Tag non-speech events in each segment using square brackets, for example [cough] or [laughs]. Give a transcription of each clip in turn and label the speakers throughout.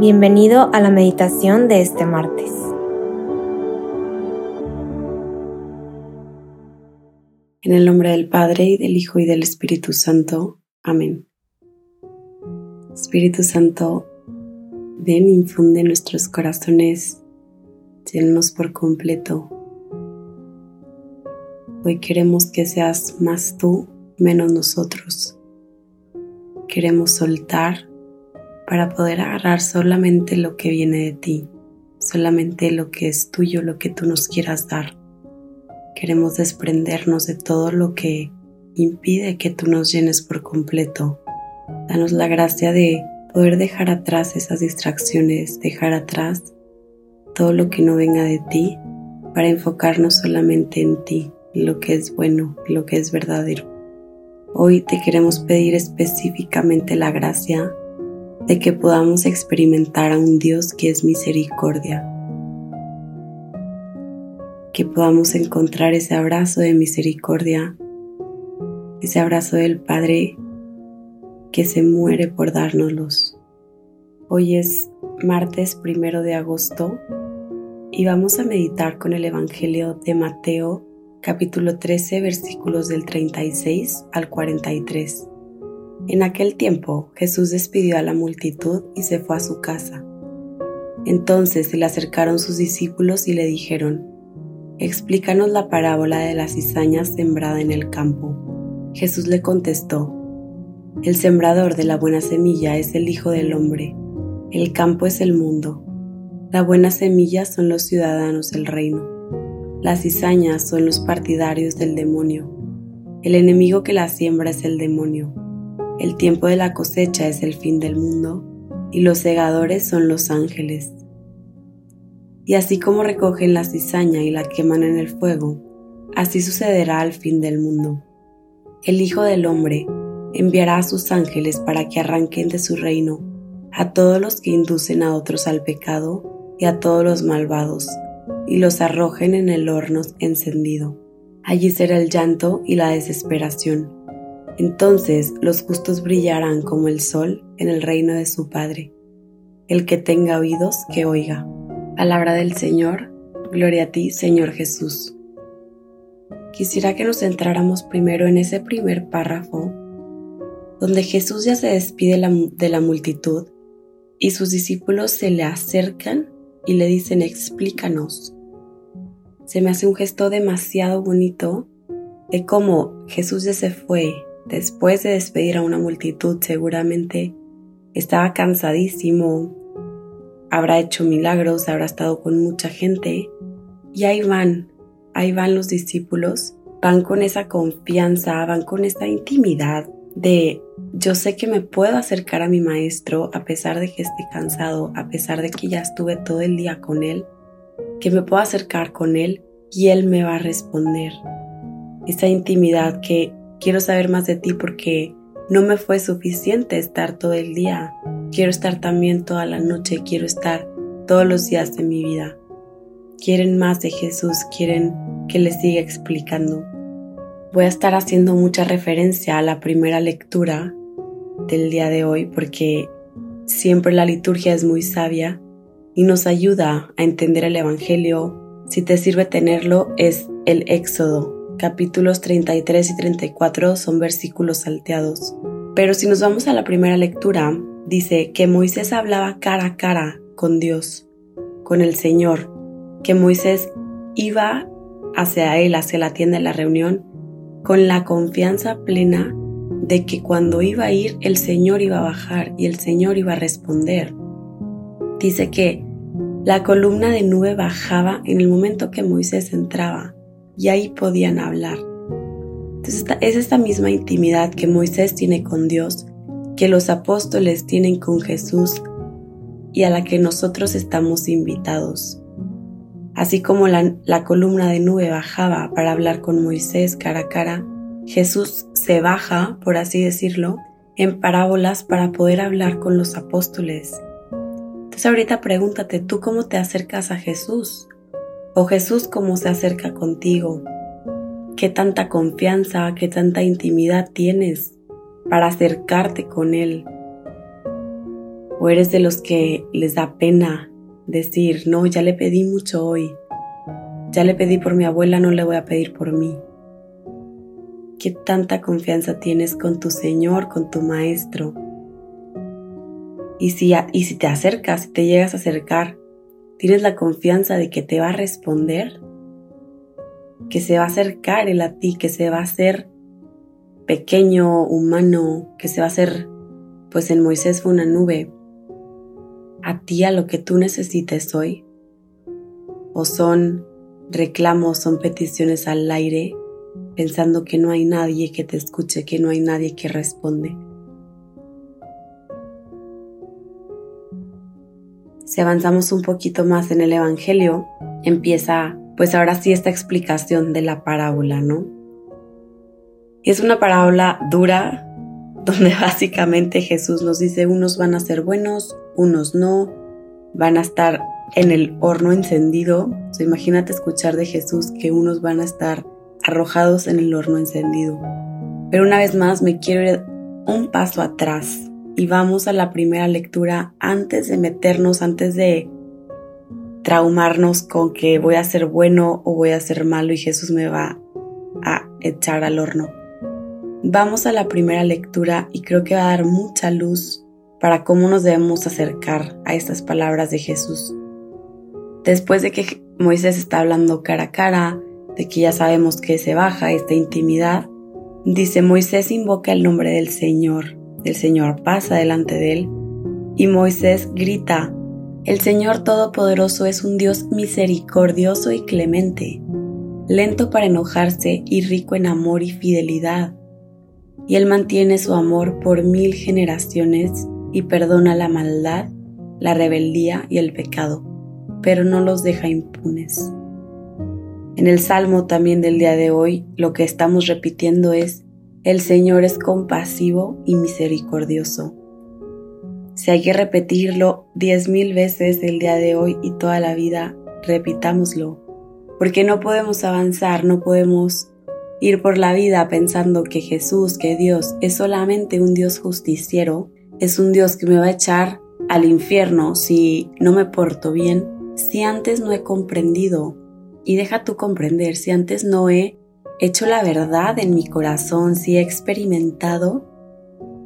Speaker 1: Bienvenido a la meditación de este martes.
Speaker 2: En el nombre del Padre y del Hijo y del Espíritu Santo. Amén. Espíritu Santo, ven, infunde nuestros corazones, llénanos por completo. Hoy queremos que seas más tú, menos nosotros. Queremos soltar para poder agarrar solamente lo que viene de ti, solamente lo que es tuyo, lo que tú nos quieras dar. Queremos desprendernos de todo lo que impide que tú nos llenes por completo. Danos la gracia de poder dejar atrás esas distracciones, dejar atrás todo lo que no venga de ti para enfocarnos solamente en ti, lo que es bueno, lo que es verdadero. Hoy te queremos pedir específicamente la gracia de que podamos experimentar a un Dios que es misericordia, que podamos encontrar ese abrazo de misericordia, ese abrazo del Padre que se muere por dárnoslos. Hoy es martes primero de agosto y vamos a meditar con el Evangelio de Mateo capítulo 13 versículos del 36 al 43. En aquel tiempo Jesús despidió a la multitud y se fue a su casa. Entonces se le acercaron sus discípulos y le dijeron, Explícanos la parábola de la cizaña sembrada en el campo. Jesús le contestó, El sembrador de la buena semilla es el Hijo del Hombre, el campo es el mundo, la buena semilla son los ciudadanos del reino, las cizañas son los partidarios del demonio, el enemigo que la siembra es el demonio. El tiempo de la cosecha es el fin del mundo y los segadores son los ángeles. Y así como recogen la cizaña y la queman en el fuego, así sucederá al fin del mundo. El Hijo del Hombre enviará a sus ángeles para que arranquen de su reino a todos los que inducen a otros al pecado y a todos los malvados, y los arrojen en el horno encendido. Allí será el llanto y la desesperación entonces los justos brillarán como el sol en el reino de su Padre. El que tenga oídos, que oiga. Palabra del Señor, gloria a ti, Señor Jesús. Quisiera que nos centráramos primero en ese primer párrafo, donde Jesús ya se despide de la multitud y sus discípulos se le acercan y le dicen, explícanos. Se me hace un gesto demasiado bonito de cómo Jesús ya se fue, Después de despedir a una multitud, seguramente estaba cansadísimo, habrá hecho milagros, habrá estado con mucha gente. Y ahí van, ahí van los discípulos, van con esa confianza, van con esa intimidad de yo sé que me puedo acercar a mi maestro a pesar de que esté cansado, a pesar de que ya estuve todo el día con él, que me puedo acercar con él y él me va a responder. Esa intimidad que Quiero saber más de ti porque no me fue suficiente estar todo el día. Quiero estar también toda la noche, quiero estar todos los días de mi vida. Quieren más de Jesús, quieren que les siga explicando. Voy a estar haciendo mucha referencia a la primera lectura del día de hoy porque siempre la liturgia es muy sabia y nos ayuda a entender el Evangelio. Si te sirve tenerlo, es el Éxodo, capítulos 33 y 34 son versículos salteados. Pero si nos vamos a la primera lectura, dice que Moisés hablaba cara a cara con Dios, con el Señor, que Moisés iba hacia él, hacia la tienda de la reunión, con la confianza plena de que cuando iba a ir, el Señor iba a bajar y el Señor iba a responder. Dice que la columna de nube bajaba en el momento que Moisés entraba y ahí podían hablar. Entonces es esta misma intimidad que Moisés tiene con Dios, que los apóstoles tienen con Jesús y a la que nosotros estamos invitados. Así como la, la columna de nube bajaba para hablar con Moisés cara a cara, Jesús se baja, por así decirlo, en parábolas para poder hablar con los apóstoles. Entonces ahorita pregúntate, ¿tú cómo te acercas a Jesús? O Jesús, ¿cómo se acerca contigo? ¿Qué tanta confianza, qué tanta intimidad tienes para acercarte con Él? ¿O eres de los que les da pena decir, no, ya le pedí mucho hoy, ya le pedí por mi abuela, no le voy a pedir por mí? ¿Qué tanta confianza tienes con tu Señor, con tu Maestro? Y si, y si te acercas, si te llegas a acercar, ¿tienes la confianza de que te va a responder? Que se va a acercar Él a ti, que se va a hacer pequeño, humano, que se va a hacer, pues en Moisés fue una nube, a ti a lo que tú necesites hoy? ¿O son reclamos, son peticiones al aire, pensando que no hay nadie que te escuche, que no hay nadie que responde? Si avanzamos un poquito más en el Evangelio, empieza pues ahora sí esta explicación de la parábola, ¿no? Y es una parábola dura, [laughs] donde básicamente Jesús nos dice unos van a ser buenos, unos no, van a estar en el horno encendido. imagínate escuchar de Jesús que unos van a estar arrojados en el horno encendido. Pero una vez más me quiero ir un paso atrás y vamos a la primera lectura antes de meternos, antes de traumarnos con que voy a ser bueno o voy a ser malo y Jesús me va a echar al horno. Vamos a la primera lectura y creo que va a dar mucha luz para cómo nos debemos acercar a estas palabras de Jesús. Después de que Moisés está hablando cara a cara, de que ya sabemos que se baja esta intimidad, dice Moisés invoca el nombre del Señor el Señor pasa delante de él y Moisés grita, El Señor Todopoderoso es un Dios misericordioso y clemente, lento para enojarse y rico en amor y fidelidad. Y Él mantiene su amor por mil generaciones y perdona la maldad, la rebeldía y el pecado, pero no los deja impunes. En el Salmo también del día de hoy, lo que estamos repitiendo es, el Señor es compasivo y misericordioso. Si hay que repetirlo diez mil veces el día de hoy y toda la vida, repitámoslo, porque no podemos avanzar, no podemos ir por la vida pensando que Jesús, que Dios es solamente un Dios justiciero, es un Dios que me va a echar al infierno si no me porto bien, si antes no he comprendido. Y deja tú comprender, si antes no he hecho la verdad en mi corazón, si he experimentado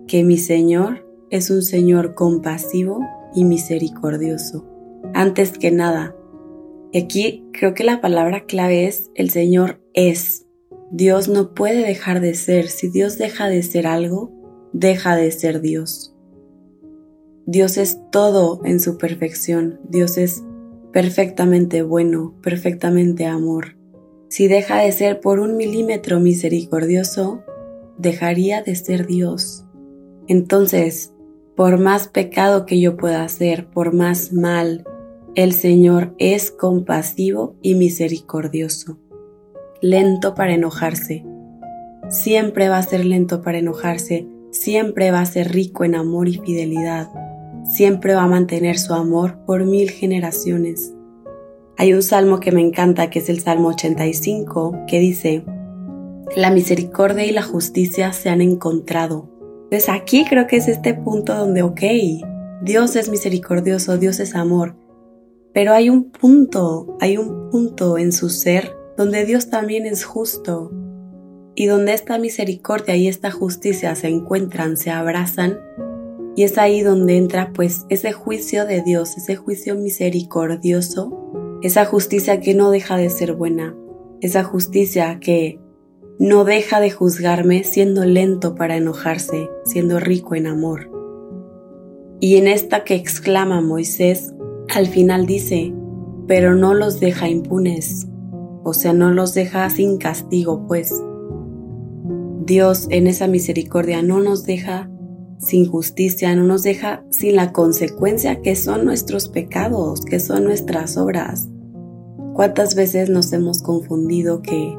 Speaker 2: que mi Señor es un Señor compasivo y misericordioso. Antes que nada, aquí creo que la palabra clave es el Señor es. Dios no puede dejar de ser. Si Dios deja de ser algo, deja de ser Dios. Dios es todo en su perfección. Dios es perfectamente bueno, perfectamente amor. Si deja de ser por un milímetro misericordioso, dejaría de ser Dios. Entonces, por más pecado que yo pueda hacer, por más mal, el Señor es compasivo y misericordioso, lento para enojarse. Siempre va a ser lento para enojarse, siempre va a ser rico en amor y fidelidad, siempre va a mantener su amor por mil generaciones. Hay un salmo que me encanta, que es el Salmo 85, que dice, la misericordia y la justicia se han encontrado. Pues aquí creo que es este punto donde, ok, Dios es misericordioso, Dios es amor, pero hay un punto, hay un punto en su ser donde Dios también es justo y donde esta misericordia y esta justicia se encuentran, se abrazan y es ahí donde entra pues ese juicio de Dios, ese juicio misericordioso esa justicia que no deja de ser buena, esa justicia que no deja de juzgarme siendo lento para enojarse, siendo rico en amor. Y en esta que exclama Moisés, al final dice, pero no los deja impunes, o sea, no los deja sin castigo, pues. Dios en esa misericordia no nos deja sin justicia, no nos deja sin la consecuencia que son nuestros pecados, que son nuestras obras. ¿Cuántas veces nos hemos confundido que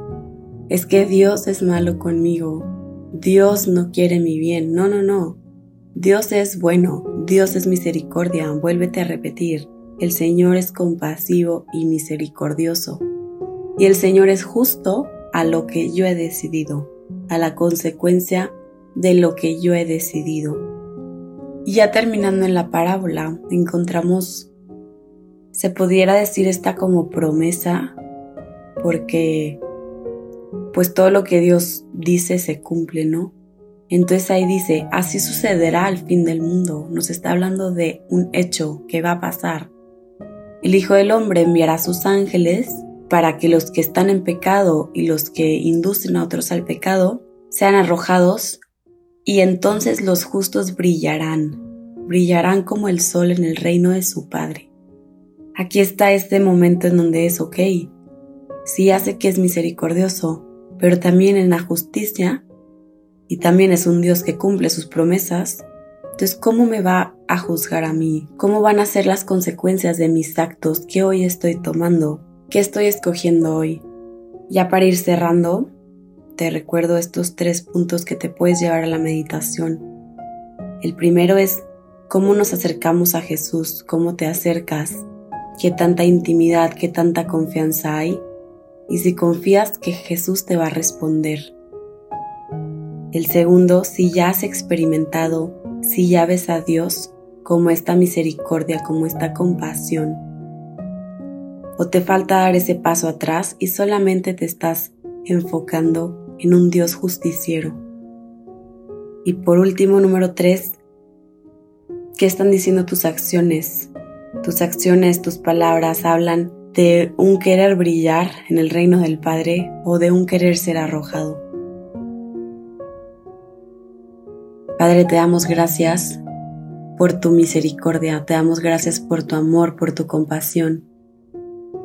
Speaker 2: es que Dios es malo conmigo? Dios no quiere mi bien. No, no, no. Dios es bueno, Dios es misericordia. Vuélvete a repetir. El Señor es compasivo y misericordioso. Y el Señor es justo a lo que yo he decidido, a la consecuencia de lo que yo he decidido. Y ya terminando en la parábola, encontramos, se pudiera decir esta como promesa, porque pues todo lo que Dios dice se cumple, ¿no? Entonces ahí dice, así sucederá al fin del mundo. Nos está hablando de un hecho que va a pasar. El Hijo del Hombre enviará sus ángeles para que los que están en pecado y los que inducen a otros al pecado sean arrojados y entonces los justos brillarán, brillarán como el sol en el reino de su Padre. Aquí está este momento en donde es ok, sí hace que es misericordioso, pero también en la justicia y también es un Dios que cumple sus promesas, entonces ¿cómo me va a juzgar a mí? ¿Cómo van a ser las consecuencias de mis actos que hoy estoy tomando? ¿Qué estoy escogiendo hoy? Ya para ir cerrando, te recuerdo estos tres puntos que te puedes llevar a la meditación. El primero es cómo nos acercamos a Jesús, cómo te acercas, qué tanta intimidad, qué tanta confianza hay y si confías que Jesús te va a responder. El segundo, si ya has experimentado, si ya ves a Dios como esta misericordia, como esta compasión. O te falta dar ese paso atrás y solamente te estás enfocando en un Dios justiciero. Y por último, número tres, ¿qué están diciendo tus acciones? Tus acciones, tus palabras hablan de un querer brillar en el reino del Padre o de un querer ser arrojado. Padre, te damos gracias por tu misericordia, te damos gracias por tu amor, por tu compasión.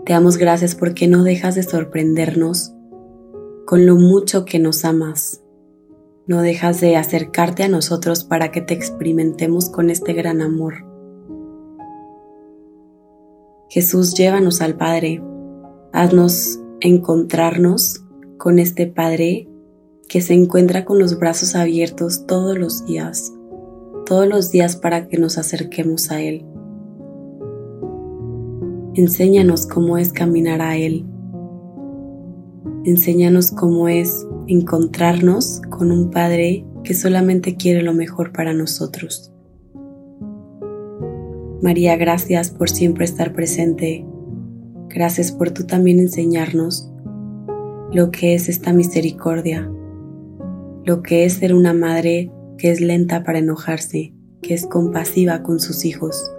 Speaker 2: Te damos gracias porque no dejas de sorprendernos con lo mucho que nos amas. No dejas de acercarte a nosotros para que te experimentemos con este gran amor. Jesús, llévanos al Padre. Haznos encontrarnos con este Padre que se encuentra con los brazos abiertos todos los días, todos los días para que nos acerquemos a Él. Enséñanos cómo es caminar a Él. Enséñanos cómo es encontrarnos con un Padre que solamente quiere lo mejor para nosotros. María, gracias por siempre estar presente. Gracias por tú también enseñarnos lo que es esta misericordia, lo que es ser una madre que es lenta para enojarse, que es compasiva con sus hijos.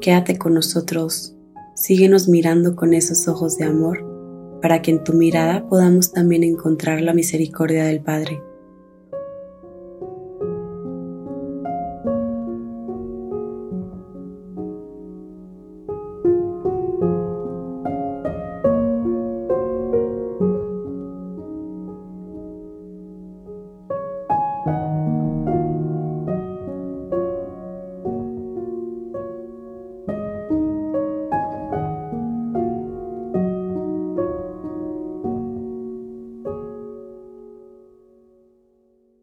Speaker 2: Quédate con nosotros, síguenos mirando con esos ojos de amor, para que en tu mirada podamos también encontrar la misericordia del Padre.